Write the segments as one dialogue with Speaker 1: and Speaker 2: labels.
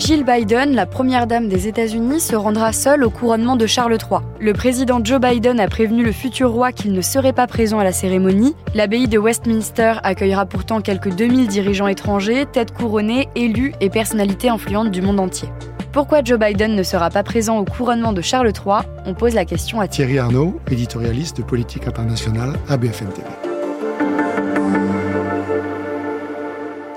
Speaker 1: Jill Biden, la première dame des États-Unis, se rendra seule au couronnement de Charles III. Le président Joe Biden a prévenu le futur roi qu'il ne serait pas présent à la cérémonie. L'abbaye de Westminster accueillera pourtant quelques 2000 dirigeants étrangers, têtes couronnées, élus et personnalités influentes du monde entier. Pourquoi Joe Biden ne sera pas présent au couronnement de Charles III On pose la question à
Speaker 2: Thierry Arnaud, éditorialiste de politique internationale à TV.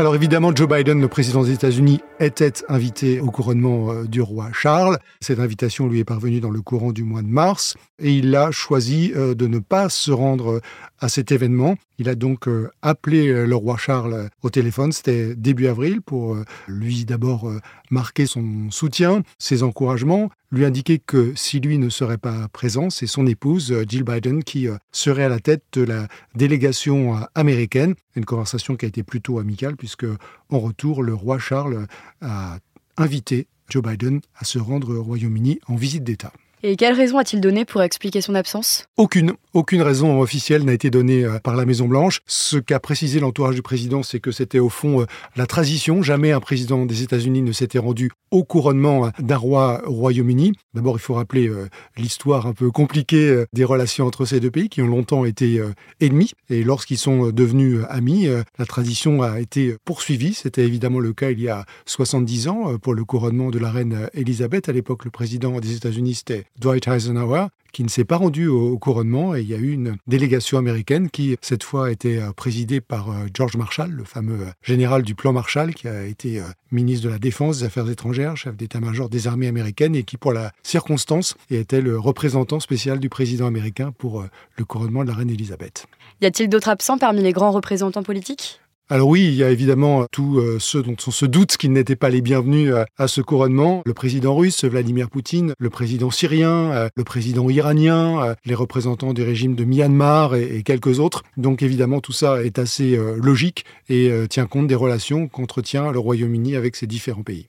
Speaker 2: Alors évidemment, Joe Biden, le président des États-Unis, était invité au couronnement euh, du roi Charles. Cette invitation lui est parvenue dans le courant du mois de mars et il a choisi euh, de ne pas se rendre euh, à cet événement. Il a donc appelé le roi Charles au téléphone, c'était début avril, pour lui d'abord marquer son soutien, ses encouragements, lui indiquer que si lui ne serait pas présent, c'est son épouse Jill Biden qui serait à la tête de la délégation américaine. Une conversation qui a été plutôt amicale puisque en retour, le roi Charles a invité Joe Biden à se rendre au Royaume-Uni en visite d'État.
Speaker 1: Et quelle raison a-t-il donné pour expliquer son absence?
Speaker 2: Aucune. Aucune raison officielle n'a été donnée euh, par la Maison-Blanche. Ce qu'a précisé l'entourage du président, c'est que c'était au fond euh, la tradition. Jamais un président des États-Unis ne s'était rendu au couronnement euh, d'un roi au Royaume-Uni. D'abord, il faut rappeler l'histoire un peu compliquée des relations entre ces deux pays qui ont longtemps été ennemis. Et lorsqu'ils sont devenus amis, la tradition a été poursuivie. C'était évidemment le cas il y a 70 ans pour le couronnement de la reine Elisabeth. À l'époque, le président des États-Unis, c'était Dwight Eisenhower, qui ne s'est pas rendu au, couronnement. Et il y a eu une délégation américaine qui, cette fois, a été euh, présidée par euh, George Marshall, le fameux euh, général du plan Marshall, qui a été ministre de la Défense, des Affaires étrangères, chef d'état-major des armées américaines, et qui, pour la circonstance, était le représentant spécial du président américain pour le couronnement de la reine Elisabeth.
Speaker 1: Y a-t-il d'autres absents parmi les grands représentants politiques?
Speaker 2: Alors oui, il y a évidemment tous euh, ceux dont on se doute qu'ils n'étaient pas les bienvenus euh, à ce couronnement. Le président russe, Vladimir Poutine, le président syrien, euh, le président iranien, les représentants du régime de Myanmar et, quelques autres. Donc évidemment, tout ça est assez logique et tient compte des relations qu'entretient le Royaume-Uni avec ces différents pays.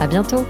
Speaker 3: À bientôt